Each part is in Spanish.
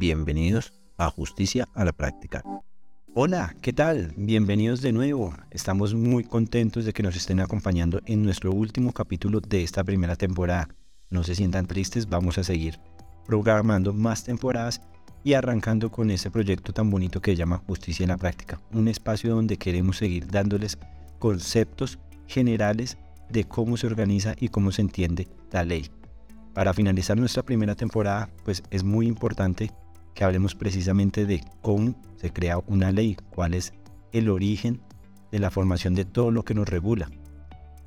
Bienvenidos a Justicia a la Práctica. Hola, ¿qué tal? Bienvenidos de nuevo. Estamos muy contentos de que nos estén acompañando en nuestro último capítulo de esta primera temporada. No se sientan tristes, vamos a seguir programando más temporadas y arrancando con este proyecto tan bonito que se llama Justicia en la Práctica, un espacio donde queremos seguir dándoles conceptos generales de cómo se organiza y cómo se entiende la ley. Para finalizar nuestra primera temporada, pues es muy importante que hablemos precisamente de cómo se crea una ley, cuál es el origen de la formación de todo lo que nos regula.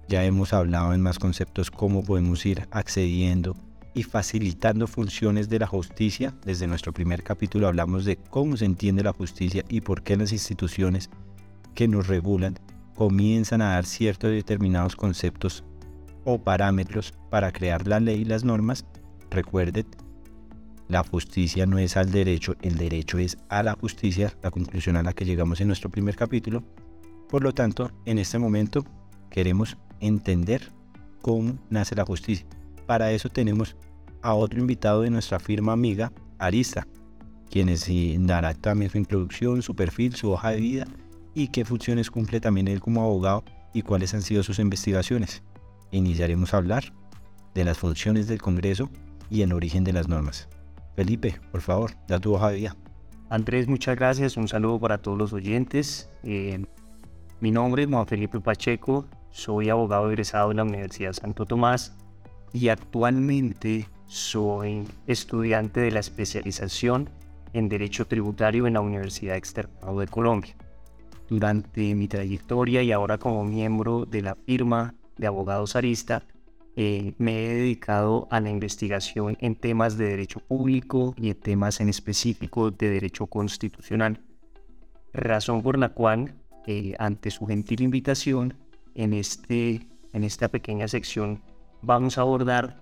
Ya hemos hablado en más conceptos cómo podemos ir accediendo y facilitando funciones de la justicia. Desde nuestro primer capítulo hablamos de cómo se entiende la justicia y por qué las instituciones que nos regulan comienzan a dar ciertos determinados conceptos o parámetros para crear la ley y las normas. Recuerden, la justicia no es al derecho, el derecho es a la justicia, la conclusión a la que llegamos en nuestro primer capítulo. Por lo tanto, en este momento queremos entender cómo nace la justicia. Para eso tenemos a otro invitado de nuestra firma amiga, Arista, quienes dará también su introducción, su perfil, su hoja de vida y qué funciones cumple también él como abogado y cuáles han sido sus investigaciones. Iniciaremos a hablar de las funciones del Congreso y el origen de las normas. Felipe, por favor, da tu hoja de vida. Andrés, muchas gracias. Un saludo para todos los oyentes. Eh, mi nombre es Juan Felipe Pacheco. Soy abogado egresado de la Universidad Santo Tomás y actualmente soy estudiante de la especialización en Derecho Tributario en la Universidad Externado de Colombia. Durante mi trayectoria y ahora como miembro de la firma de abogados Arista, eh, me he dedicado a la investigación en temas de derecho público y en temas en específico de derecho constitucional, razón por la cual, eh, ante su gentil invitación, en, este, en esta pequeña sección vamos a abordar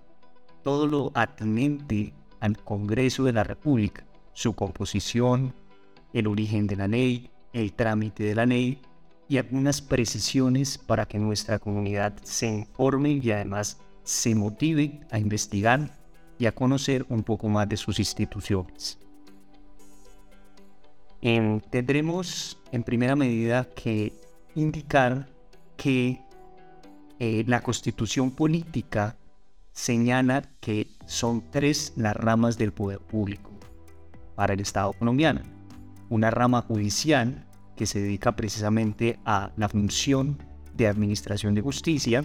todo lo atenente al Congreso de la República, su composición, el origen de la ley, el trámite de la ley y algunas precisiones para que nuestra comunidad se informe y además se motive a investigar y a conocer un poco más de sus instituciones. tendremos en primera medida que indicar que eh, la constitución política señala que son tres las ramas del poder público para el Estado colombiano. Una rama judicial que se dedica precisamente a la función de administración de justicia,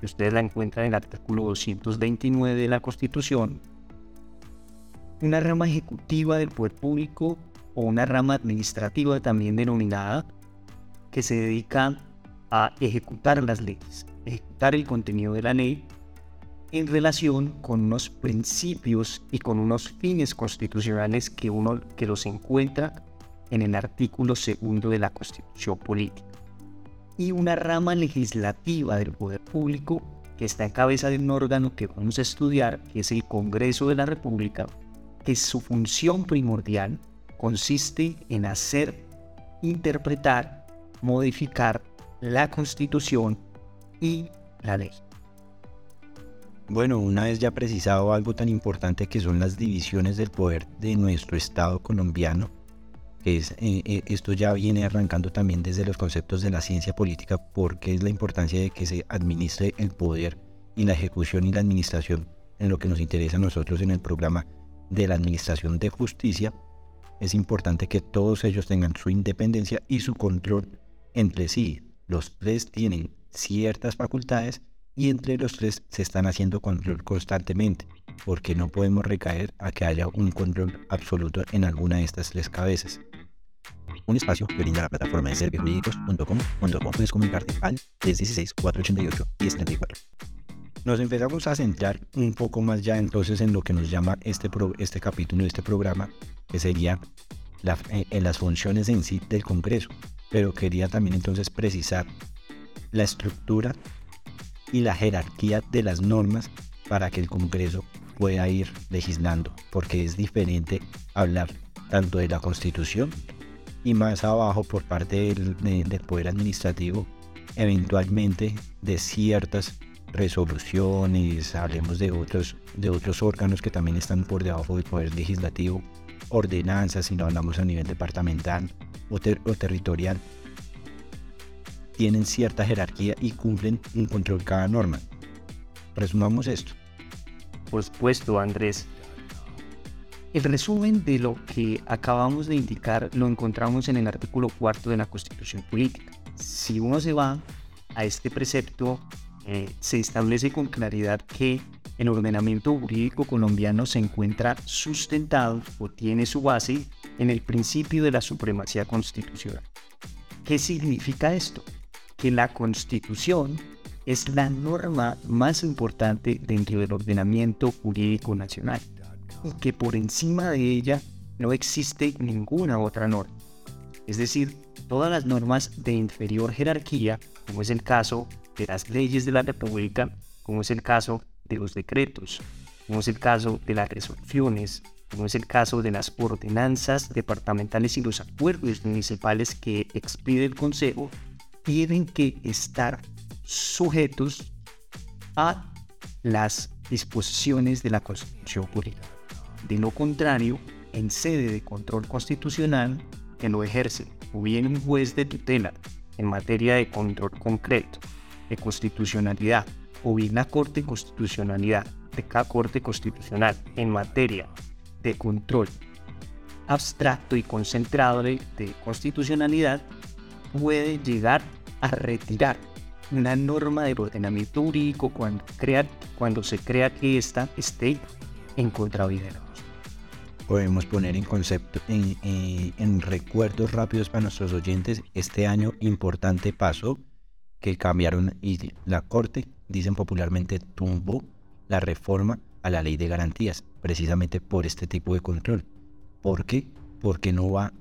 que ustedes la encuentran en el artículo 229 de la Constitución. Una rama ejecutiva del poder público o una rama administrativa también denominada, que se dedica a ejecutar las leyes ejecutar el contenido de la ley en relación con unos principios y con unos fines constitucionales que uno que los encuentra en el artículo segundo de la Constitución Política. Y una rama legislativa del poder público que está en cabeza de un órgano que vamos a estudiar, que es el Congreso de la República, que su función primordial consiste en hacer, interpretar, modificar la Constitución y la ley. Bueno, una vez ya precisado algo tan importante que son las divisiones del poder de nuestro Estado colombiano, eh, eh, esto ya viene arrancando también desde los conceptos de la ciencia política, porque es la importancia de que se administre el poder y la ejecución y la administración en lo que nos interesa a nosotros en el programa de la administración de justicia, es importante que todos ellos tengan su independencia y su control entre sí. Los tres tienen ciertas facultades y entre los tres se están haciendo control constantemente, porque no podemos recaer a que haya un control absoluto en alguna de estas tres cabezas. Un espacio que brinda la plataforma de servijurídicos.com, puedes comunicarte al 316 488 1034. Nos empezamos a centrar un poco más ya entonces en lo que nos llama este, este capítulo, este programa, que sería eh, en las funciones en sí del Congreso. Pero quería también entonces precisar la estructura y la jerarquía de las normas para que el Congreso pueda ir legislando, porque es diferente hablar tanto de la Constitución y más abajo por parte del, Poder Administrativo, eventualmente de ciertas resoluciones, hablemos de otros, de otros órganos que también están por debajo del poder legislativo, ordenanzas, si no hablamos a nivel departamental o, o territorial, tienen cierta jerarquía y cumplen un control cada norma. Resumamos esto. Por supuesto, Andrés. El resumen de lo que acabamos de indicar lo encontramos en el artículo cuarto de la Constitución Política. Si uno se va a este precepto, eh, se establece con claridad que el ordenamiento jurídico colombiano se encuentra sustentado o tiene su base en el principio de la supremacía constitucional. ¿Qué significa esto? Que la constitución es la norma más importante dentro del ordenamiento jurídico nacional que por encima de ella no existe ninguna otra norma. Es decir, todas las normas de inferior jerarquía, como es el caso de las leyes de la República, como es el caso de los decretos, como es el caso de las resoluciones, como es el caso de las ordenanzas departamentales y los acuerdos municipales que expide el Consejo, tienen que estar sujetos a las disposiciones de la Constitución Política. De lo contrario, en sede de control constitucional, que lo ejerce o bien un juez de tutela en materia de control concreto, de constitucionalidad, o bien la Corte Constitucionalidad de cada Corte Constitucional en materia de control abstracto y concentrado de, constitucionalidad, puede llegar a retirar una norma de ordenamiento jurídico cuando, crea, cuando se crea que ésta esté en contra de la podemos poner en concepto, en, en, recuerdos rápidos para nuestros oyentes, este año importante paso que cambiaron y la Corte, dicen popularmente, tumbó la reforma a la ley de garantías, precisamente por este tipo de control. ¿Por qué? Porque no va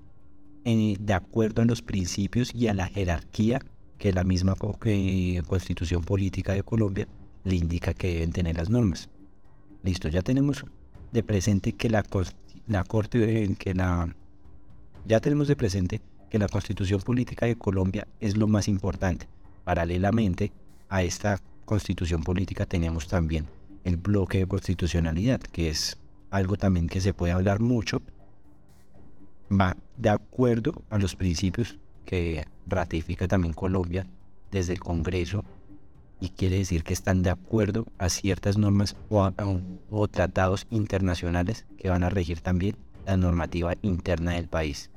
de acuerdo a los principios y a la jerarquía que la misma constitución política de Colombia le indica que deben tener las normas. Listo, ya tenemos de presente que la, la Corte, que la, ya tenemos de presente que la constitución política de Colombia es lo más importante. Paralelamente a esta constitución política tenemos también el bloque de constitucionalidad, que es algo también que se puede hablar mucho, va de acuerdo a los principios que ratifica también Colombia desde el Congreso y quiere decir que están de acuerdo a ciertas normas o, tratados internacionales que van a regir también la normativa interna del país.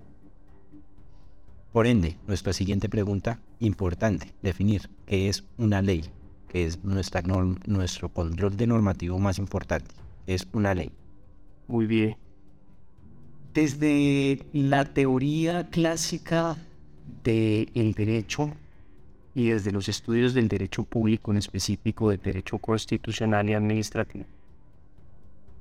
Por ende, nuestra siguiente pregunta, importante, definir qué es una ley, que es nuestra nuestro control de normativo más importante, es una ley. Muy bien. Desde la teoría clásica del derecho y desde los estudios del derecho público, en específico del derecho constitucional y administrativo.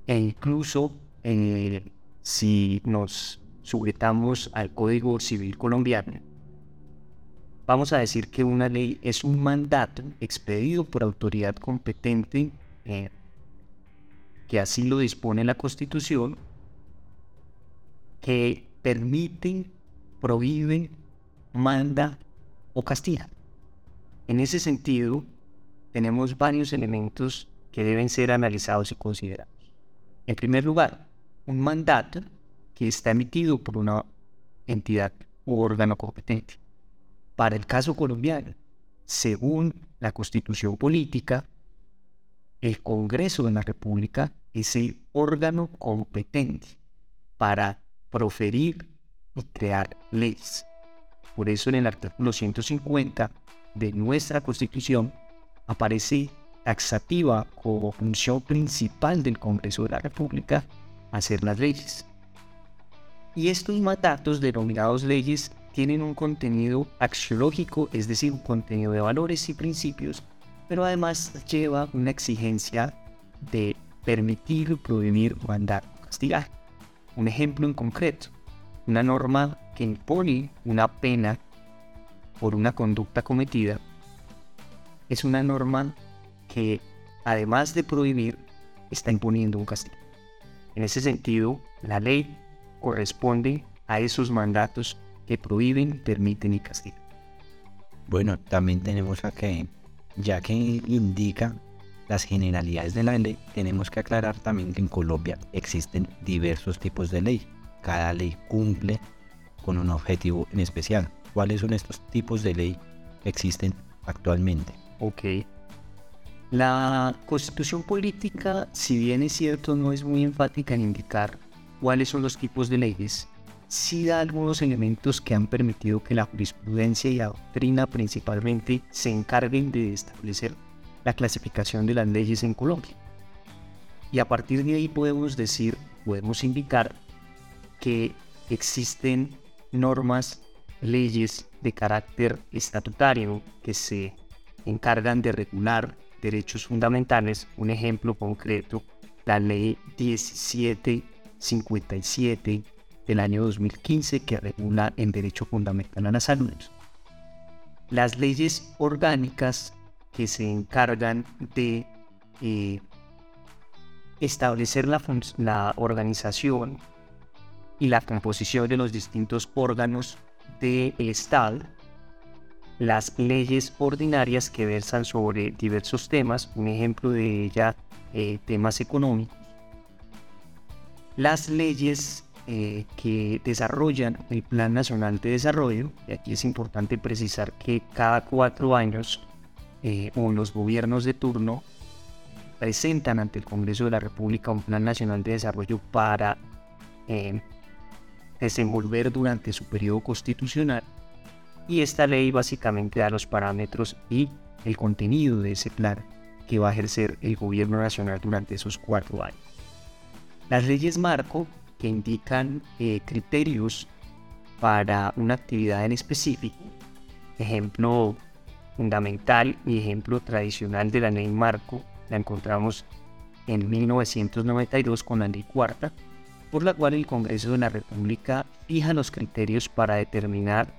E incluso eh, si nos sujetamos al Código Civil colombiano, vamos a decir que una ley es un mandato expedido por autoridad competente eh, que así lo dispone la Constitución, que permite, prohíbe, manda o castiga. En ese sentido, tenemos varios elementos que deben ser analizados y considerados. En primer lugar, un mandato que está emitido por una entidad u órgano competente. Para el caso colombiano, según la constitución política, el Congreso de la República es el órgano competente para proferir y crear leyes. Por eso en el artículo 150 de nuestra Constitución aparece taxativa como función principal del Congreso de la República hacer las leyes. Y estos mandatos denominados leyes tienen un contenido axiológico, es decir, un contenido de valores y principios, pero además lleva una exigencia de permitir, prohibir, mandar castigar. Un ejemplo en concreto, una norma que impone una pena por una conducta cometida, es una norma que, además de prohibir, está imponiendo un castigo. En ese sentido, la ley corresponde a esos mandatos que prohíben, permiten y castigan. Bueno, también tenemos a que ya que indica las generalidades de la ley, tenemos que aclarar también que en Colombia existen diversos tipos de ley. Cada ley cumple con un objetivo en especial. ¿Cuáles son estos tipos de ley que existen actualmente? Ok. La constitución política, si bien es cierto, no es muy enfática en indicar cuáles son los tipos de leyes, sí da algunos elementos que han permitido que la jurisprudencia y la doctrina principalmente se encarguen de establecer la clasificación de las leyes en Colombia. Y a partir de ahí podemos decir, podemos indicar que existen normas, leyes de carácter estatutario que se encargan de regular derechos fundamentales. Un ejemplo concreto, la ley 1757 del año 2015 que regula el derecho fundamental a la salud. Las leyes orgánicas que se encargan de eh, establecer la, la organización y la composición de los distintos órganos del Estado, las leyes ordinarias que versan sobre diversos temas, un ejemplo de ella, eh, temas económicos, las leyes eh, que desarrollan el Plan Nacional de Desarrollo, y aquí es importante precisar que cada cuatro años eh, o los gobiernos de turno presentan ante el Congreso de la República un Plan Nacional de Desarrollo para eh, desenvolver durante su periodo constitucional y esta ley básicamente da los parámetros y el contenido de ese plan que va a ejercer el gobierno nacional durante esos cuatro años. Las leyes marco que indican eh, criterios para una actividad en específico. Ejemplo fundamental y ejemplo tradicional de la ley marco la encontramos en 1992 con la ley cuarta, por la cual el Congreso de la República fija los criterios para determinar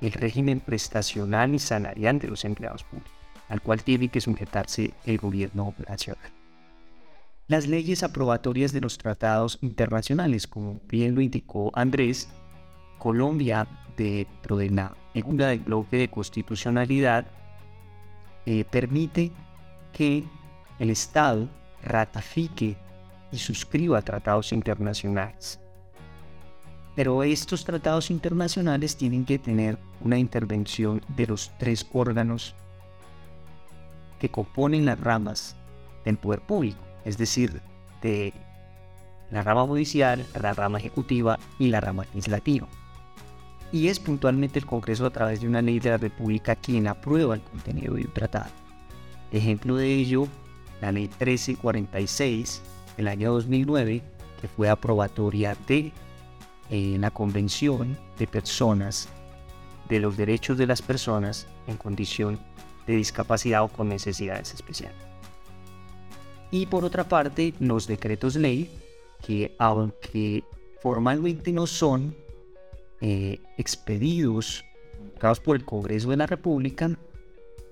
el régimen prestacional y salarial de los empleados públicos, al cual tiene que sujetarse el gobierno nacional. Las leyes aprobatorias de los tratados internacionales, como bien lo indicó Andrés, Colombia, dentro de la segunda del bloque de constitucionalidad, eh, permite que el Estado ratifique y suscriba tratados internacionales. Pero estos tratados internacionales tienen que tener una intervención de los tres órganos que componen las ramas del poder público es decir, de la rama judicial, la rama ejecutiva y la rama legislativa. Y es puntualmente el Congreso a través de una ley de la República quien aprueba el contenido de un tratado. Ejemplo de ello, la ley 1346 del año 2009, que fue aprobatoria de eh, la Convención de Personas de los Derechos de las Personas en condición de discapacidad o con necesidades especiales. Y por otra parte, los decretos ley, que aunque formalmente no son eh, expedidos por el Congreso de la República,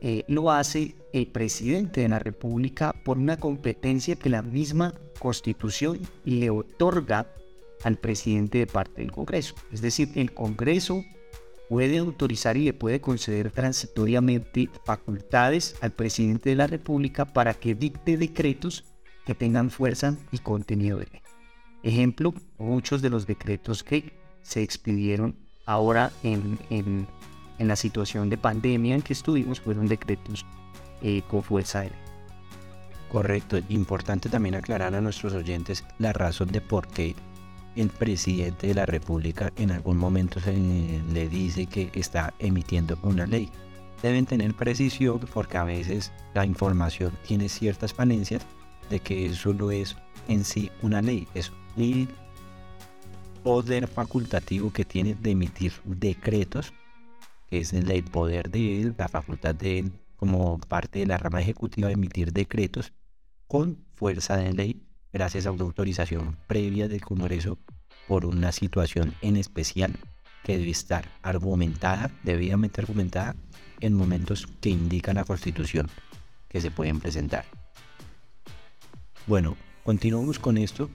eh, lo hace el presidente de la República por una competencia que la misma Constitución le otorga al presidente de parte del Congreso. Es decir, el Congreso puede autorizar y le puede conceder transitoriamente facultades al presidente de la República para que dicte decretos que tengan fuerza y contenido de ley. Ejemplo, muchos de los decretos que se expidieron ahora en, en, la situación de pandemia en que estuvimos fueron decretos eh, con fuerza de ley. Correcto, importante también aclarar a nuestros oyentes la razón de por qué el presidente de la República en algún momento le dice que está emitiendo una ley. Deben tener precisión porque a veces la información tiene ciertas falencias de que eso no es en sí una ley, es un poder facultativo que tiene de emitir decretos, que es el poder de él, la facultad de él como parte de la rama ejecutiva de emitir decretos con fuerza de ley gracias a una autorización previa del Congreso por una situación en especial que debe estar argumentada, debidamente argumentada, en momentos que indica la Constitución que se pueden presentar. Bueno, continuamos con esto.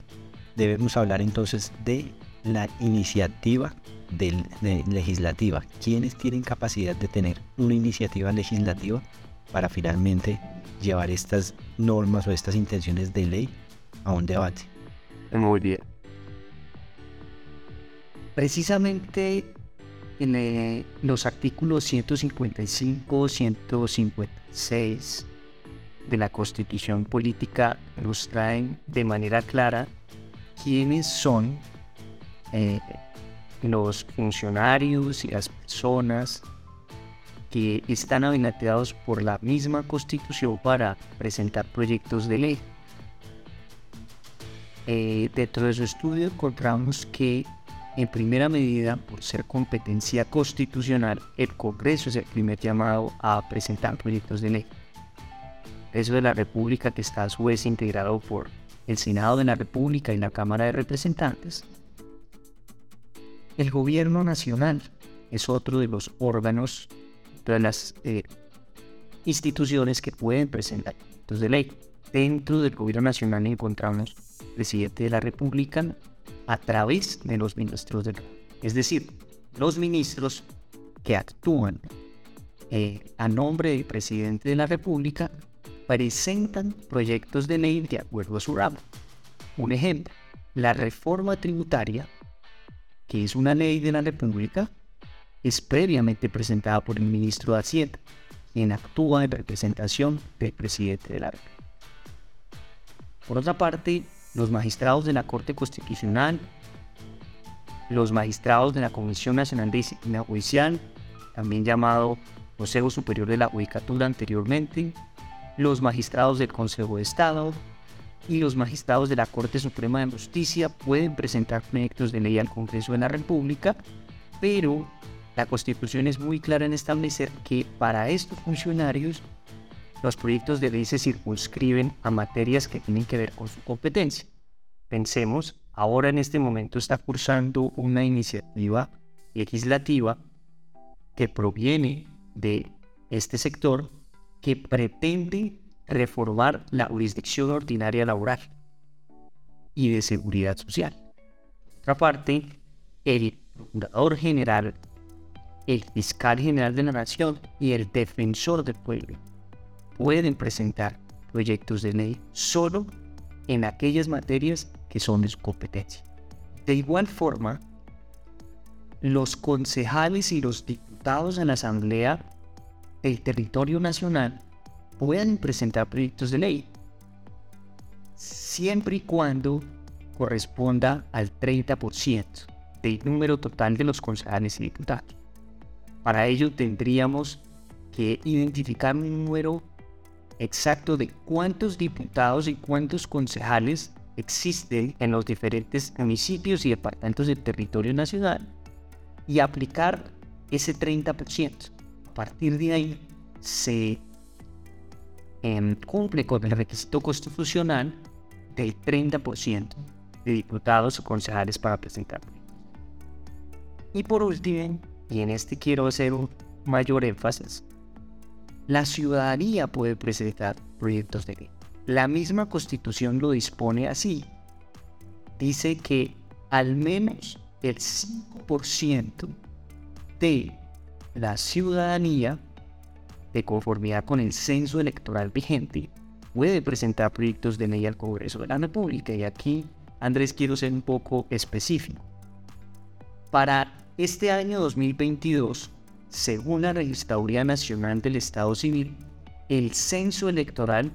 Debemos hablar entonces de la iniciativa legislativa. ¿Quiénes tienen capacidad de tener una iniciativa legislativa para finalmente llevar estas normas o estas intenciones de ley a un debate. Muy bien. Precisamente en eh, los artículos 155, 156 de la Constitución Política nos traen de manera clara quiénes son eh, los funcionarios y las personas que están habilitados por la misma Constitución para presentar proyectos de ley. Eh, dentro de su estudio encontramos que en primera medida, por ser competencia constitucional, el Congreso es el primer llamado a presentar proyectos de ley. Eso de la República, que está a su vez integrado por el Senado de la República y la Cámara de Representantes. El Gobierno Nacional es otro de los órganos, de las eh, instituciones que pueden presentar proyectos de ley. Dentro del Gobierno Nacional encontramos presidente de la República, a través de los ministros del Es decir, los ministros que actúan eh, a nombre del presidente de la República presentan proyectos de ley de acuerdo a su ramo. Un ejemplo, la reforma tributaria, que es una ley de la República, es previamente presentada por el ministro de Hacienda, quien actúa en representación del presidente de la. Por otra parte, los magistrados de la Corte Constitucional, los magistrados de la Comisión Nacional de Disciplina Judicial, también llamado Consejo Superior de la Judicatura anteriormente, los magistrados del Consejo de Estado y los magistrados de la Corte Suprema de Justicia pueden presentar proyectos de ley al Congreso de la República, pero la Constitución es muy clara en establecer que para estos funcionarios los proyectos de ley se circunscriben a materias que tienen que ver con su competencia. Pensemos, ahora en este momento está cursando una iniciativa legislativa que proviene de este sector que pretende reformar la jurisdicción ordinaria laboral y de seguridad social. Otra parte, el Procurador General, el Fiscal General de la Nación y el Defensor del Pueblo pueden presentar proyectos de ley solo en aquellas materias que son de su competencia. De igual forma, los concejales y los diputados en la Asamblea del territorio nacional pueden presentar proyectos de ley, siempre y cuando corresponda al 30% del número total de los concejales y diputados. Para ello tendríamos que identificar un número exacto de cuántos diputados y cuántos concejales existen en los diferentes municipios y departamentos del territorio nacional y aplicar ese 30%. A partir de ahí se em, cumple con el requisito constitucional del 30% de diputados o concejales para presentar. Y por último, y en este quiero hacer un mayor énfasis, la ciudadanía puede presentar proyectos de ley. La misma constitución lo dispone así. Dice que al menos el 5% de la ciudadanía, de conformidad con el censo electoral vigente, puede presentar proyectos de ley al Congreso de la República. Y aquí, Andrés, quiero ser un poco específico. Para este año 2022, según la Registraduría Nacional del Estado Civil, el censo electoral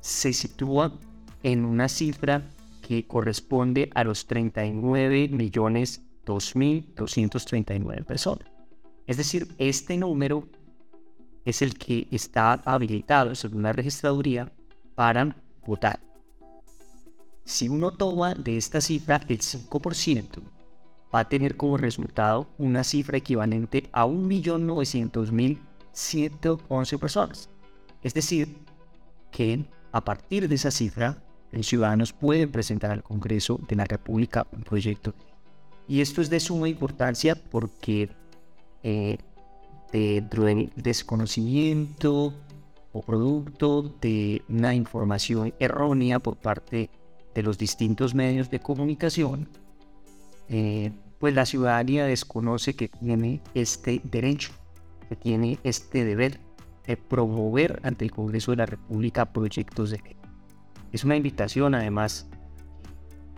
se sitúa en una cifra que corresponde a los 39 millones 2.239 personas. Es decir, este número es el que está habilitado según la registraduría para votar. Si uno toma de esta cifra el 5%, va a tener como resultado una cifra equivalente a 1.900.111 personas. Es decir, que a partir de esa cifra, los ciudadanos pueden presentar al Congreso de la República un proyecto. Y esto es de suma importancia porque eh, dentro del desconocimiento o producto de una información errónea por parte de los distintos medios de comunicación, eh, pues la ciudadanía desconoce que tiene este derecho, que tiene este deber de promover ante el Congreso de la República proyectos de ley. Es una invitación, además,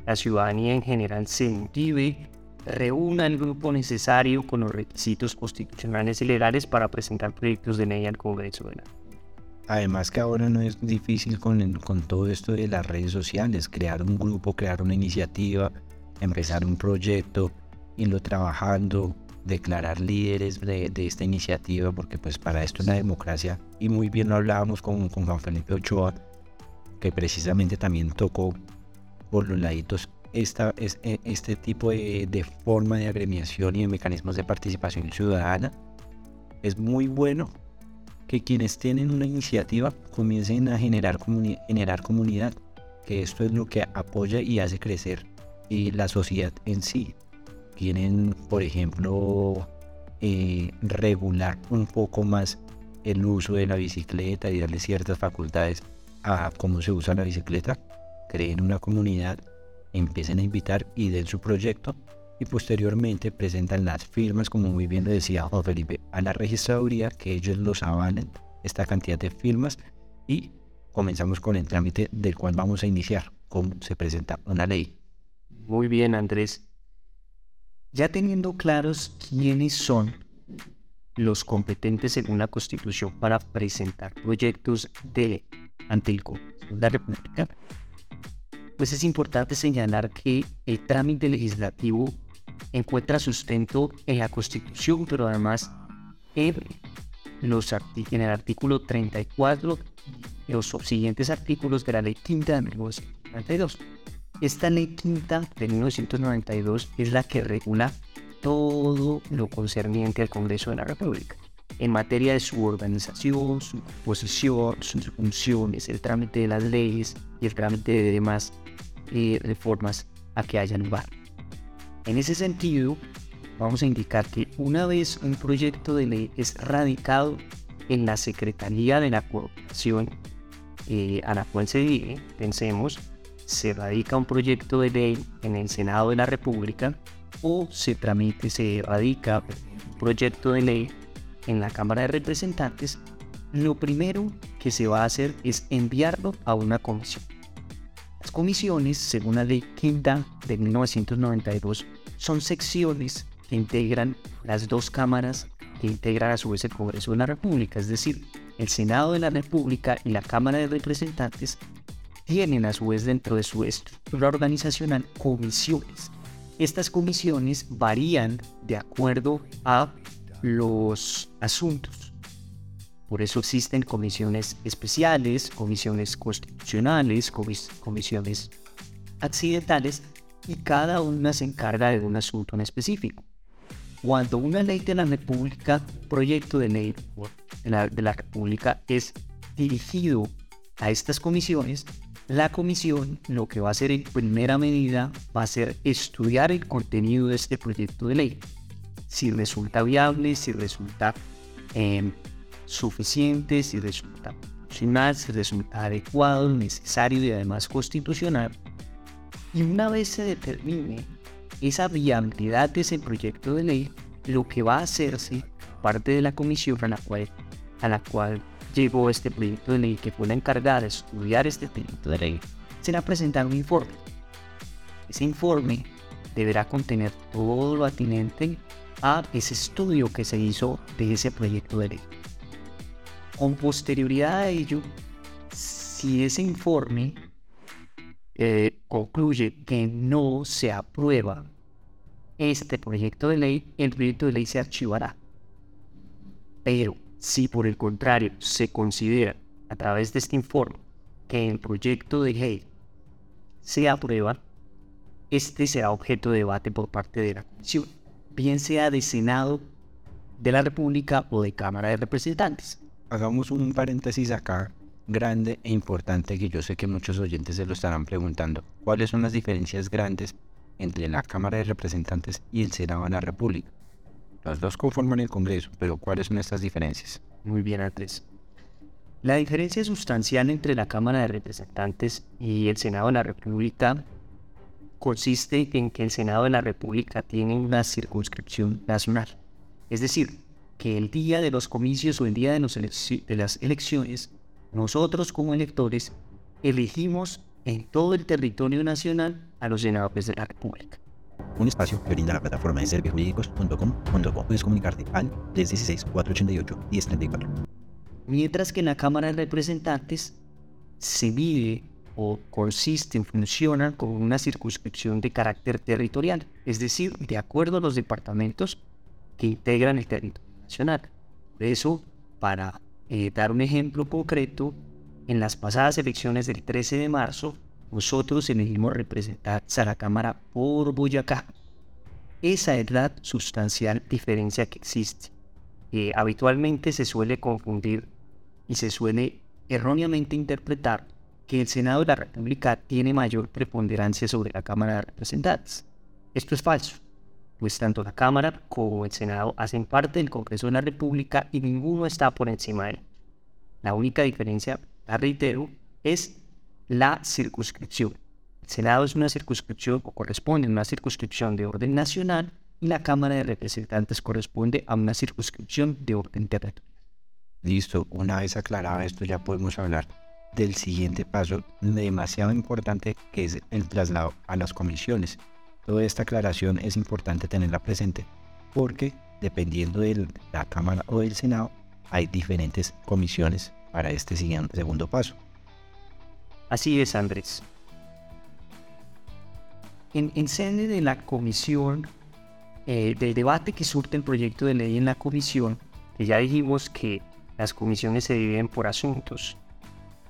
la ciudadanía en general se motive, reúna el grupo necesario con los requisitos constitucionales y legales para presentar proyectos de ley al Congreso de la Además que ahora no es difícil con, con todo esto de las redes sociales, crear un grupo, crear una iniciativa, empezar un proyecto, irlo trabajando, declarar líderes de, esta iniciativa, porque pues para esto es la democracia, y muy bien lo hablábamos con, Juan Felipe Ochoa, que precisamente también tocó por los laditos esta, es, e, este tipo de, forma de agremiación y de mecanismos de participación ciudadana. Es muy bueno que quienes tienen una iniciativa comiencen a generar, generar comunidad, que esto es lo que apoya y hace crecer y la sociedad en sí. Quieren, por ejemplo, eh, regular un poco más el uso de la bicicleta y darle ciertas facultades a cómo se usa la bicicleta, creen una comunidad, empiecen a invitar y den su proyecto y posteriormente presentan las firmas, como muy bien lo decía Juan Felipe, a la registraduría, que ellos los avalen esta cantidad de firmas y comenzamos con el trámite del cual vamos a iniciar, cómo se presenta una ley. Muy bien, Andrés. Ya teniendo claros quiénes son los competentes según la Constitución para presentar proyectos de ante el Congreso de la República, pues es importante señalar que el trámite legislativo encuentra sustento en la Constitución, pero además en, los en el artículo 34 y los subsiguientes artículos de la Ley Quinta de 1992. Esta Ley Quinta de 1992 es la que regula todo lo concerniente al Congreso de la República en materia de su organización, su posición, sus funciones, el trámite de las leyes y el trámite de demás eh, reformas a que haya lugar. En ese sentido, vamos a indicar que una vez un proyecto de ley es radicado en la Secretaría de la Cooperación eh, a la cual pensemos, se radica un proyecto de ley en el Senado de la República o se tramite, se radica un proyecto de ley en la Cámara de Representantes, lo primero que se va a hacer es enviarlo a una comisión. Las comisiones, según la ley quinta de 1992, son secciones que integran las dos cámaras que integran a su vez el Congreso de la República, es decir, el Senado de la República y la Cámara de Representantes tienen a su vez dentro de su estructura organizacional comisiones. Estas comisiones varían de acuerdo a los asuntos. Por eso existen comisiones especiales, comisiones constitucionales, comisiones accidentales y cada una se encarga de un asunto en específico. Cuando una ley de la República, proyecto de ley de la, de la República es dirigido a estas comisiones, la comisión lo que va a hacer en primera medida va a ser estudiar el contenido de este proyecto de ley. Si resulta viable, si resulta em, suficiente, si resulta funcional, si resulta adecuado, necesario y además constitucional, y una vez se determine esa viabilidad de ese proyecto de ley, lo que va a hacerse, parte de la comisión a la cual, a la cual llegó este proyecto de ley, que fue la encargada de estudiar este proyecto de ley, será presentar un informe. Ese informe deberá contener todo lo atinente a ese estudio que se hizo de ese proyecto de ley. Con posterioridad a ello, si ese informe eh, concluye que no se aprueba este proyecto de ley, el proyecto de ley se archivará. Pero si por el contrario se considera a través de este informe que el proyecto de ley se aprueba, este será objeto de debate por parte de la Comisión, bien sea de Senado de la República o de Cámara de Representantes. Hagamos un paréntesis acá grande e importante que yo sé que muchos oyentes se lo estarán preguntando. ¿Cuáles son las diferencias grandes entre la Cámara de Representantes y el Senado de la República? Los dos conforman el Congreso, pero ¿cuáles son estas diferencias? Muy bien, Andrés. La diferencia sustancial entre la Cámara de Representantes y el Senado de la República consiste en que el Senado de la República tiene una circunscripción nacional. Es decir, que el día de los comicios o el día de, de las elecciones, nosotros como electores elegimos en todo el territorio nacional a los senadores de la República. Un espacio que brinda la plataforma de servijurídicos.com.co. Puedes comunicarte al 316-488-1034. Mientras que en la Cámara de Representantes se mide o consiste, funciona con una circunscripción de carácter territorial, es decir, de acuerdo a los departamentos que integran el territorio nacional. Por eso, para eh, dar un ejemplo concreto, en las pasadas elecciones del 13 de marzo, nosotros elegimos representar a la Cámara por Boyacá. Esa es la sustancial diferencia que existe. Eh, habitualmente se suele confundir y se suele erróneamente interpretar que el Senado de la República tiene mayor preponderancia sobre la Cámara de Representantes. Esto es falso, pues tanto la Cámara como el Senado hacen parte del Congreso de la República y ninguno está por encima de él. La única diferencia, la reitero, es la circunscripción. El Senado es una circunscripción o corresponde a una circunscripción de orden nacional y la Cámara de Representantes corresponde a una circunscripción de orden territorial. Listo, una vez aclarado esto ya podemos hablar del siguiente paso demasiado importante que es el traslado a las comisiones. Toda esta aclaración es importante tenerla presente porque dependiendo de la Cámara o del Senado hay diferentes comisiones para este siguiente segundo paso. Así es, Andrés. En, en sede de la comisión, eh, del debate que surte el proyecto de ley en la comisión, que ya dijimos que las comisiones se dividen por asuntos,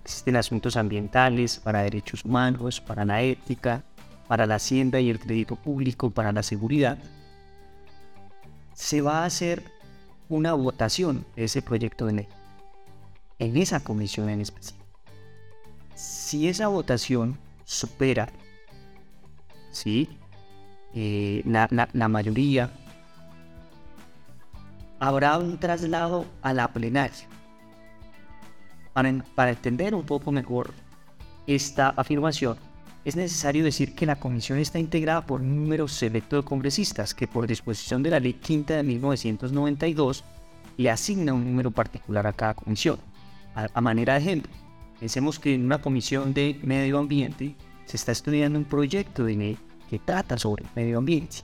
Existen asuntos ambientales, para derechos humanos, para la ética, para la hacienda y el crédito público, para la seguridad. Se va a hacer una votación de ese proyecto de ley en esa comisión en específico. Si esa votación supera ¿sí? Eh, la, mayoría, habrá un traslado a la plenaria para, entender un poco mejor esta afirmación, es necesario decir que la comisión está integrada por un número selecto de congresistas que por disposición de la Ley Quinta de 1992 le asigna un número particular a cada comisión. A, manera de ejemplo, pensemos que en una comisión de medio ambiente se está estudiando un proyecto de ley que trata sobre medio ambiente.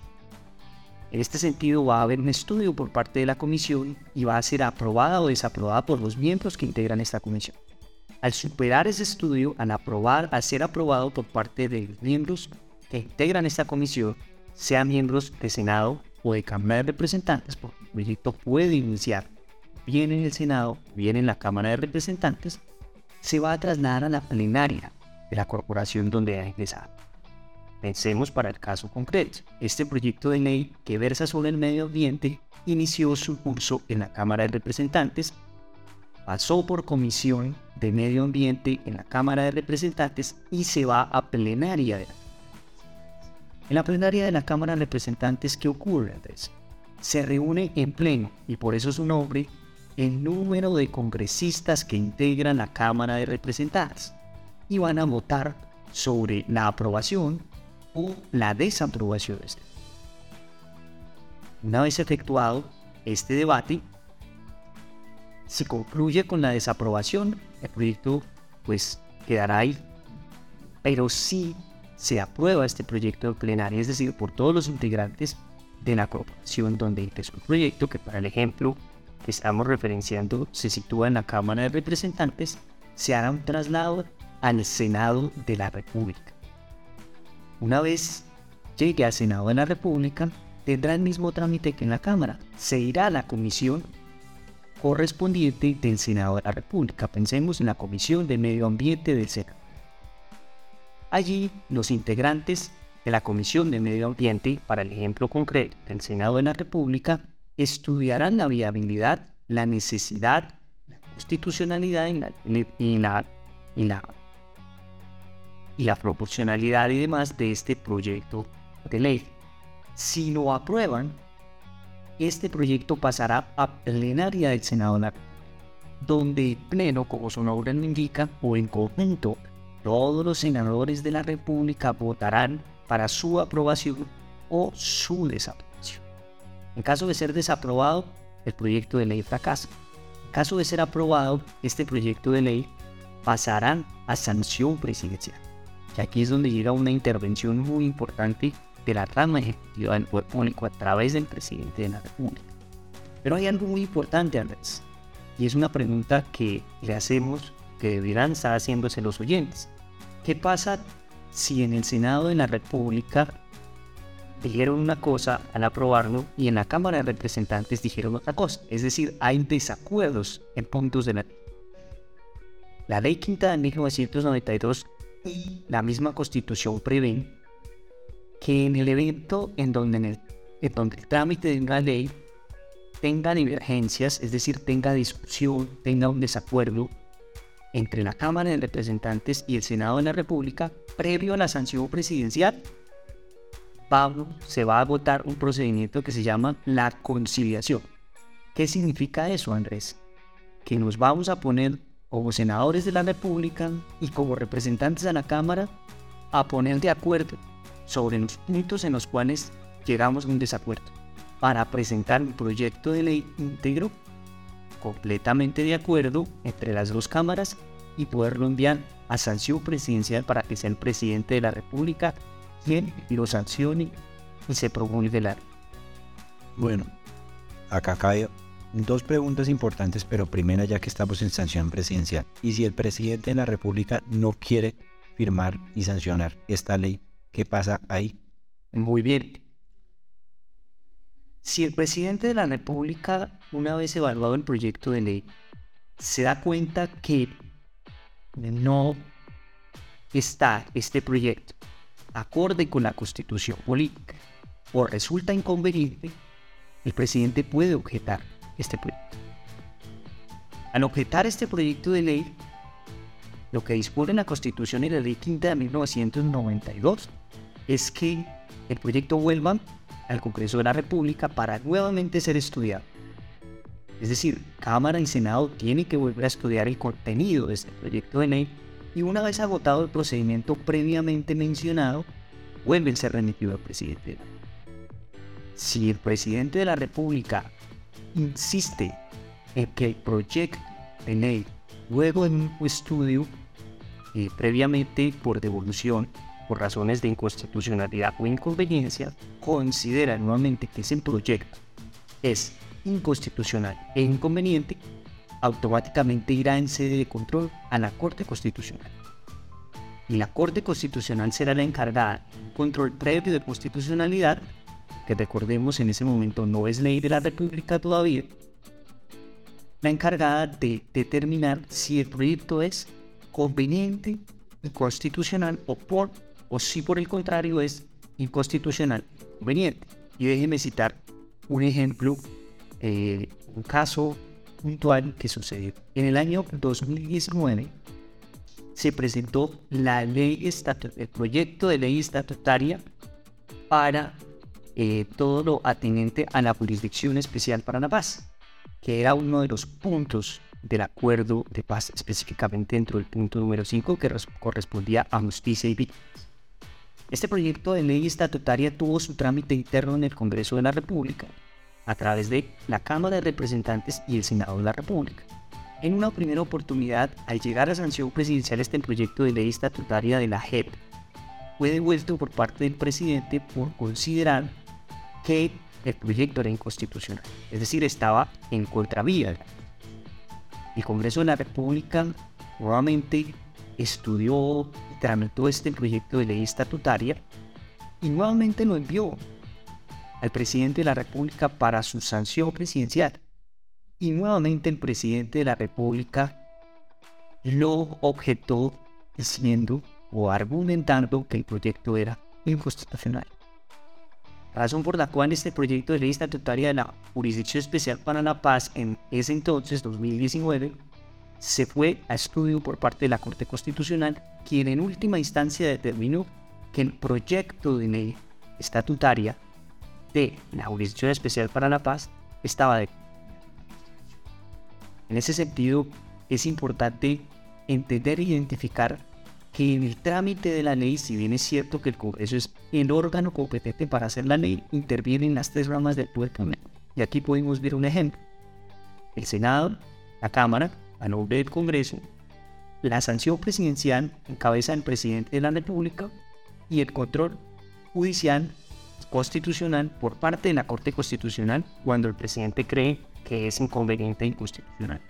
En este sentido, va a haber un estudio por parte de la comisión y va a ser aprobada o desaprobada por los miembros que integran esta comisión. Al superar ese estudio, al aprobar, al ser aprobado por parte de los miembros que integran esta comisión, sean miembros de Senado o de Cámara de Representantes, porque el proyecto puede iniciar bien en el Senado, bien en la Cámara de Representantes, se va a trasladar a la plenaria de la corporación donde ha ingresado. Pensemos para el caso concreto. Este proyecto de ley que versa sobre el medio ambiente inició su curso en la Cámara de Representantes, pasó por comisión de medio ambiente en la Cámara de Representantes y se va a plenaria de la En la plenaria de la Cámara de Representantes, ¿qué ocurre, Andrés? Se reúne en pleno, y por eso su nombre, el número de congresistas que integran la Cámara de Representantes y van a votar sobre la aprobación o la desaprobación de este. Una vez efectuado este debate, se concluye con la desaprobación, el proyecto pues quedará ahí. Pero si se aprueba este proyecto de plenaria, es decir, por todos los integrantes de la corporación donde ingresó el proyecto, que para el ejemplo que estamos referenciando se sitúa en la Cámara de Representantes, se hará un traslado al Senado de la República. Una vez llegue al Senado de la República, tendrá el mismo trámite que en la Cámara. Se irá a la comisión correspondiente del Senado de la República. Pensemos en la Comisión de Medio Ambiente del Senado. Allí, los integrantes de la Comisión de Medio Ambiente, para el ejemplo concreto del Senado de la República, estudiarán la viabilidad, la necesidad, la constitucionalidad y la, y la y la proporcionalidad y demás de este proyecto de ley. Si lo aprueban, este proyecto pasará a plenaria del Senado, donde pleno, como su nombre lo indica, o en conjunto, todos los senadores de la República votarán para su aprobación o su desaprobación. En caso de ser desaprobado, el proyecto de ley fracasa. En caso de ser aprobado, este proyecto de ley pasará a sanción presidencial. Y aquí es donde llega una intervención muy importante de la rama ejecutiva del poder público a través del presidente de la República. Pero hay algo muy importante, Andrés, y es una pregunta que le hacemos, que deberán estar haciéndose los oyentes. ¿Qué pasa si en el Senado de la República dijeron una cosa al aprobarlo y en la Cámara de Representantes dijeron otra cosa? Es decir, hay desacuerdos en puntos de la ley. La ley quinta de 1992 y la misma constitución prevén que en el evento en donde, en el, en donde el trámite de una ley tenga divergencias, es decir, tenga discusión, tenga un desacuerdo entre la Cámara de Representantes y el Senado de la República, previo a la sanción presidencial, Pablo se va a votar un procedimiento que se llama la conciliación. ¿Qué significa eso, Andrés? Que nos vamos a poner como senadores de la República y como representantes de la Cámara a poner de acuerdo sobre los puntos en los cuales llegamos a un desacuerdo para presentar un proyecto de ley íntegro, completamente de acuerdo entre las dos cámaras y poderlo enviar a sanción presidencial para que sea el presidente de la República quien lo sancione y se promulgue la. Bueno, acá cae dos preguntas importantes, pero primera ya que estamos en sanción presidencial. ¿Y si el presidente de la República no quiere firmar y sancionar esta ley, qué pasa ahí? Muy bien. Si el presidente de la República, una vez evaluado el proyecto de ley, se da cuenta que no está este proyecto acorde con la constitución política o resulta inconveniente, el presidente puede objetar este proyecto. Al objetar este proyecto de ley, lo que dispone la Constitución y la Ley Quinta de 1992 es que el proyecto vuelva al Congreso de la República para nuevamente ser estudiado. Es decir, Cámara y Senado tienen que volver a estudiar el contenido de este proyecto de ley y una vez agotado el procedimiento previamente mencionado, vuelve a ser remitido al presidente. Si el presidente de la República insiste en que el proyecto de ley, luego de un estudio eh, previamente por devolución, por razones de inconstitucionalidad o inconveniencia, considera nuevamente que ese proyecto es inconstitucional e inconveniente, automáticamente irá en sede de control a la Corte Constitucional. Y la Corte Constitucional será la encargada control previo de constitucionalidad, que recordemos en ese momento no es ley de la República todavía, la encargada de determinar si el proyecto es conveniente y constitucional o por o si por el contrario es inconstitucional, conveniente. Y déjeme citar un ejemplo, eh, un caso puntual que sucedió. En el año 2019 se presentó la ley el proyecto de ley estatutaria para eh, todo lo atenente a la jurisdicción especial para la paz, que era uno de los puntos del acuerdo de paz, específicamente dentro del punto número 5 que correspondía a justicia y víctimas. Este proyecto de ley estatutaria tuvo su trámite interno en el Congreso de la República, a través de la Cámara de Representantes y el Senado de la República. En una primera oportunidad, al llegar a sanción presidencial este proyecto de ley estatutaria de la JEP, fue devuelto por parte del presidente por considerar que el proyecto era inconstitucional, es decir, estaba en contravía. El Congreso de la República nuevamente estudió y tramitó este proyecto de ley estatutaria y nuevamente lo envió al presidente de la República para su sanción presidencial. Y nuevamente el presidente de la República lo objetó diciendo o argumentando que el proyecto era inconstitucional. Razón por la cual este proyecto de ley estatutaria de la Jurisdicción Especial para la Paz en ese entonces, 2019, se fue a estudio por parte de la Corte Constitucional, quien en última instancia determinó que el proyecto de ley estatutaria de la Jurisdicción Especial para la Paz estaba de... En ese sentido, es importante entender e identificar que en el trámite de la ley, si bien es cierto que el Congreso es el órgano competente para hacer la ley, intervienen las tres ramas del poder Y aquí podemos ver un ejemplo. el Senado, la Cámara, a nombre del Congreso, la sanción presidencial en cabeza del presidente de la República y el control judicial constitucional por parte de la Corte Constitucional cuando el presidente cree que es inconveniente e inconstitucional.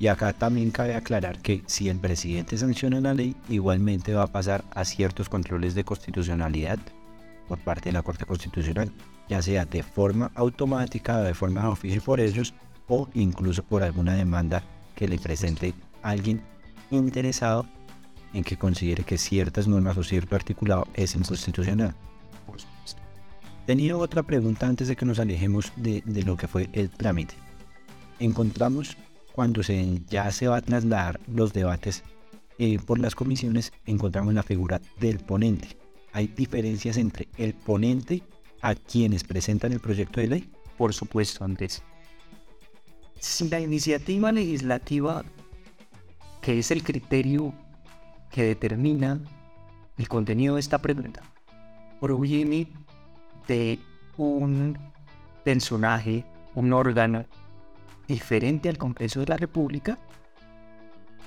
Y acá también cabe aclarar que si el presidente sanciona la ley, igualmente va a pasar a ciertos controles de constitucionalidad por parte de la Corte Constitucional, ya sea de forma automática, de forma de oficio por ellos, o incluso por alguna demanda que le presente alguien interesado en que considere que ciertas normas o cierto articulado es inconstitucional. Tenía otra pregunta antes de que nos alejemos de, lo que fue el trámite. Encontramos cuando se, ya se va a trasladar los debates eh, por las comisiones, encontramos la figura del ponente. ¿Hay diferencias entre el ponente a quienes presentan el proyecto de ley? Por supuesto, Andrés. Si la iniciativa legislativa, que es el criterio que determina el contenido de esta pregunta, proviene de un personaje, un órgano diferente al Congreso de la República,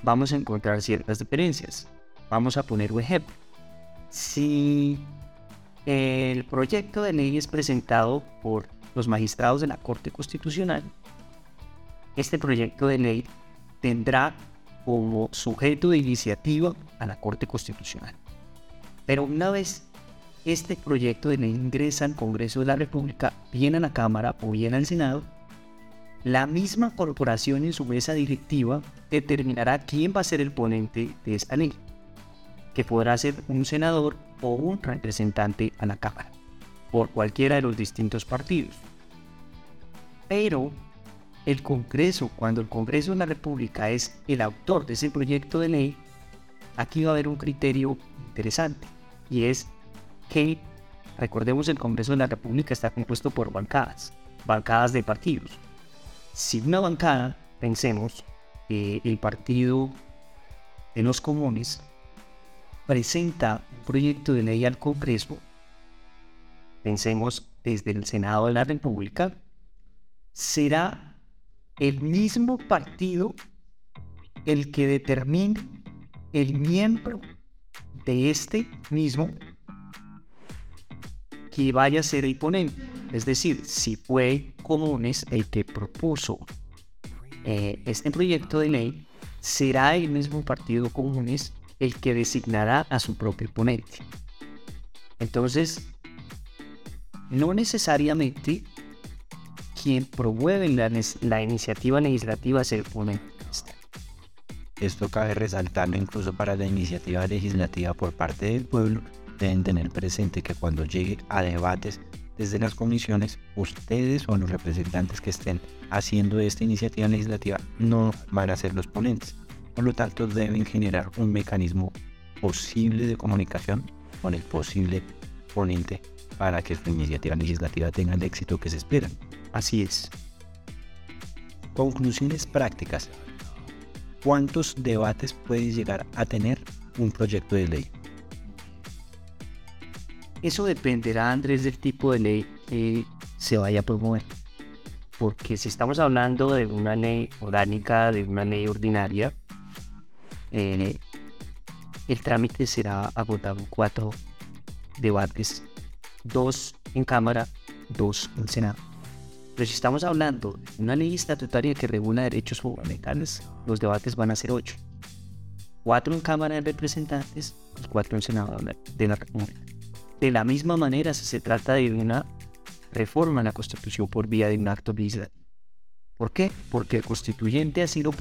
vamos a encontrar ciertas diferencias. Vamos a poner un ejemplo. Si el proyecto de ley es presentado por los magistrados de la Corte Constitucional, este proyecto de ley tendrá como sujeto de iniciativa a la Corte Constitucional. Pero una vez este proyecto de ley ingresa al Congreso de la República, bien a la Cámara o bien al Senado, la misma corporación en su mesa directiva determinará quién va a ser el ponente de esta ley, que podrá ser un senador o un representante a la Cámara, por cualquiera de los distintos partidos. Pero el Congreso, cuando el Congreso de la República es el autor de ese proyecto de ley, aquí va a haber un criterio interesante y es que, recordemos, el Congreso de la República está compuesto por bancadas, bancadas de partidos. Si una bancada, pensemos, que el partido de los comunes presenta un proyecto de ley al Congreso, pensemos desde el Senado de la República, será el mismo partido el que determine el miembro de este mismo que vaya a ser el ponente. Es decir, si fue Comunes el que propuso eh, este proyecto de ley, será el mismo partido Comunes el que designará a su propio ponente. Entonces, no necesariamente quien promueve la, iniciativa legislativa se pone Esto cabe resaltarlo incluso para la iniciativa legislativa por parte del pueblo. Deben tener presente que cuando llegue a debates desde las comisiones, ustedes o los representantes que estén haciendo esta iniciativa legislativa no van a ser los ponentes. Por lo tanto, deben generar un mecanismo posible de comunicación con el posible ponente para que su iniciativa legislativa tenga el éxito que se espera. Así es. Conclusiones prácticas. ¿Cuántos debates puede llegar a tener un proyecto de ley? Eso dependerá, Andrés, del tipo de ley que se vaya a promover. Porque si estamos hablando de una ley orgánica, de una ley ordinaria, eh, el trámite será agotado en cuatro debates, dos en Cámara, dos en Senado. Pero si estamos hablando de una ley estatutaria que regula derechos fundamentales, los debates van a ser ocho. Cuatro en Cámara de Representantes y cuatro en Senado de la República. De la misma manera, si se trata de una reforma a la Constitución por vía de un acto legislativo. ¿Por qué? Porque el constituyente así lo,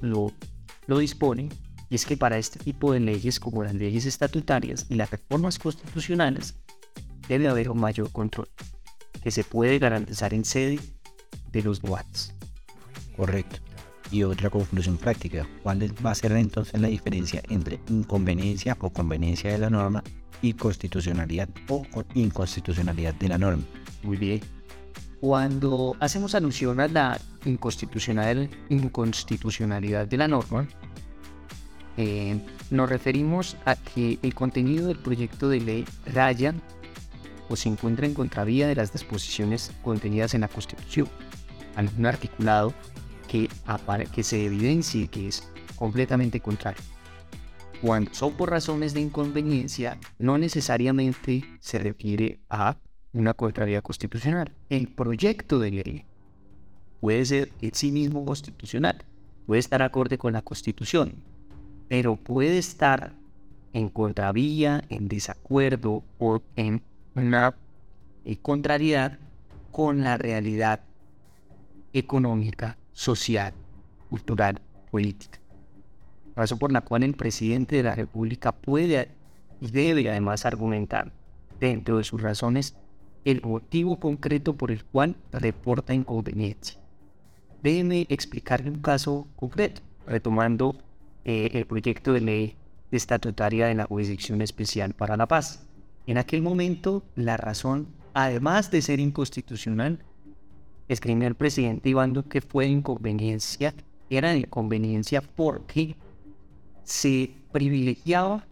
lo, dispone y es que para este tipo de leyes como las leyes estatutarias y las reformas constitucionales debe haber un mayor control que se puede garantizar en sede de los debates. Correcto. Y otra conclusión práctica, ¿cuál va a ser entonces la diferencia entre inconveniencia o conveniencia de la norma y constitucionalidad o inconstitucionalidad de la norma? Muy bien. Cuando hacemos alusión a la inconstitucionalidad de la norma, eh, nos referimos a que el contenido del proyecto de ley raya o se encuentra en contravía de las disposiciones contenidas en la Constitución. algún articulado que, se evidencie que es completamente contrario. Cuando son por razones de inconveniencia, no necesariamente se refiere a una contrariedad constitucional. El proyecto de ley puede ser en sí mismo constitucional, puede estar acorde con la constitución, pero puede estar en contravía, en desacuerdo o en una contrariedad con la realidad económica, social, cultural, política. Razón por la cual el presidente de la República puede y debe además argumentar dentro de sus razones el motivo concreto por el cual reporta inconveniencia. Déjeme explicarle un caso concreto, retomando eh, el proyecto de ley estatutaria de la Jurisdicción Especial para la Paz. En aquel momento, la razón, además de ser inconstitucional, escribió el presidente Iván Duque fue inconveniencia, era de inconveniencia porque se privilegiaba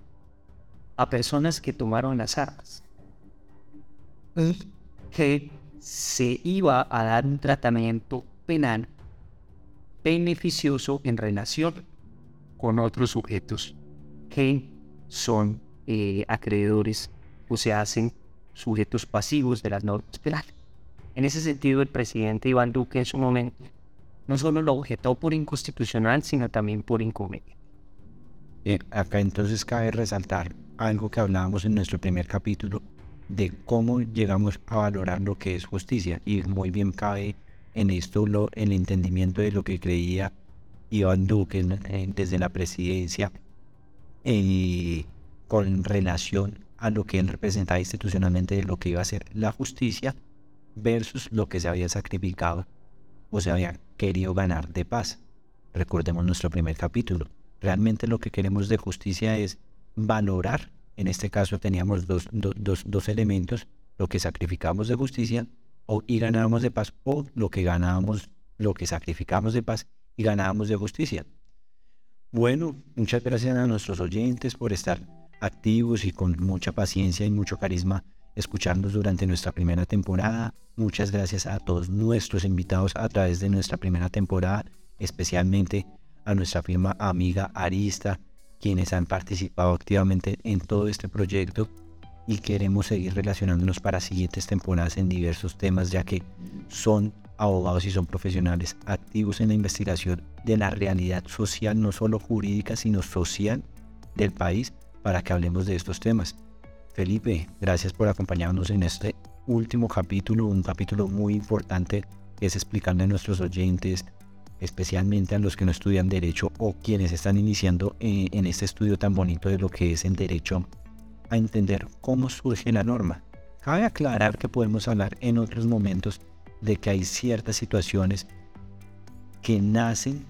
a personas que tomaron las armas y que se iba a dar un tratamiento penal beneficioso en relación con otros sujetos que son eh, acreedores o se hacen sujetos pasivos de las normas penales. En ese sentido, el presidente Iván Duque en su momento no solo lo objetó por inconstitucional, sino también por inconveniente. Eh, acá entonces cabe resaltar algo que hablábamos en nuestro primer capítulo de cómo llegamos a valorar lo que es justicia y muy bien cabe en esto lo, el entendimiento de lo que creía Iván Duque desde la presidencia eh, con relación a lo que él representaba institucionalmente de lo que iba a ser la justicia versus lo que se había sacrificado o se había querido ganar de paz. Recordemos nuestro primer capítulo. Realmente lo que queremos de justicia es valorar, en este caso teníamos dos, dos elementos, lo que sacrificamos de justicia o, y ganábamos de paz, o lo que ganábamos, lo que sacrificamos de paz y ganábamos de justicia. Bueno, muchas gracias a nuestros oyentes por estar activos y con mucha paciencia y mucho carisma escucharnos durante nuestra primera temporada. Muchas gracias a todos nuestros invitados a través de nuestra primera temporada, especialmente a nuestra firma amiga Arista, quienes han participado activamente en todo este proyecto y queremos seguir relacionándonos para siguientes temporadas en diversos temas, ya que son abogados y son profesionales activos en la investigación de la realidad social, no solo jurídica, sino social del país, para que hablemos de estos temas. Felipe, gracias por acompañarnos en este último capítulo, un capítulo muy importante que es explicarle a nuestros oyentes, especialmente a los que no estudian derecho o quienes están iniciando eh, en este estudio tan bonito de lo que es el derecho a entender cómo surge la norma. Cabe aclarar que podemos hablar en otros momentos de que hay ciertas situaciones que nacen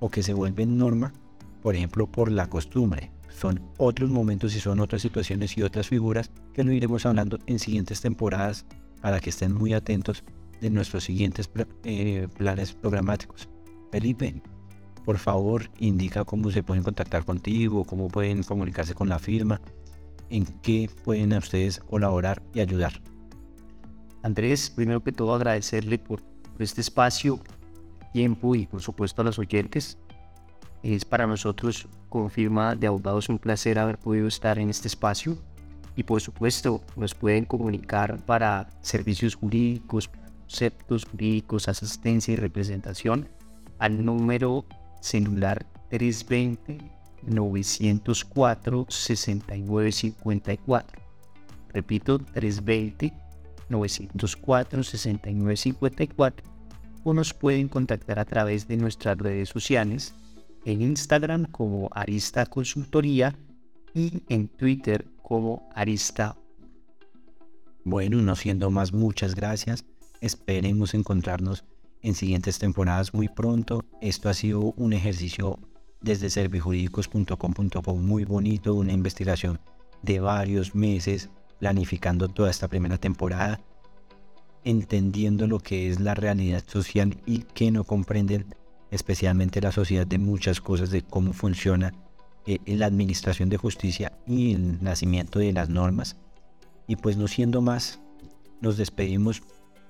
o que se vuelven norma, por ejemplo, por la costumbre. Son otros momentos y son otras situaciones y otras figuras que lo iremos hablando en siguientes temporadas para que estén muy atentos de nuestros siguientes eh, planes programáticos. Felipe, por favor, indica cómo se pueden contactar contigo, cómo pueden comunicarse con la firma en qué pueden ustedes colaborar y ayudar. Andrés, primero que todo agradecerle por, este espacio, tiempo y por supuesto a los oyentes. Es para nosotros, como firma de abogados, un placer haber podido estar en este espacio. Y por supuesto, nos pueden comunicar para servicios jurídicos, conceptos jurídicos, asistencia y representación al número celular 320 904 6954. Repito, 320 904 6954 o nos pueden contactar a través de nuestras redes sociales en Instagram como Arista Consultoría y en Twitter como Arista. Bueno, no siendo más, muchas gracias. Esperemos encontrarnos en siguientes temporadas muy pronto. Esto ha sido un ejercicio desde servijurídicos.com.co muy bonito, una investigación de varios meses, planificando toda esta primera temporada, entendiendo lo que es la realidad social y que no comprenden especialmente la sociedad de muchas cosas de cómo funciona eh, la administración de justicia y el nacimiento de las normas. Y pues no siendo más, nos despedimos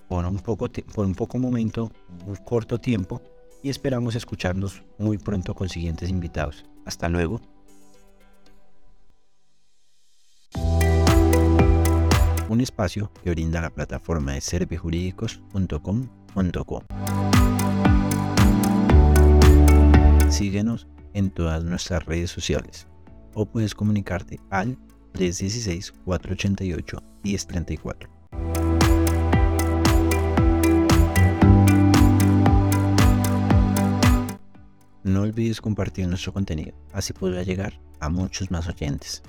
por un poco, por un poco momento, un corto tiempo, y esperamos escucharnos muy pronto con siguientes invitados. Hasta luego. Un espacio que brinda la plataforma de servijurídicos.com.co. Síguenos en todas nuestras redes sociales o puedes comunicarte al 316-488-1034. No olvides compartir nuestro contenido, así podrá llegar a muchos más oyentes.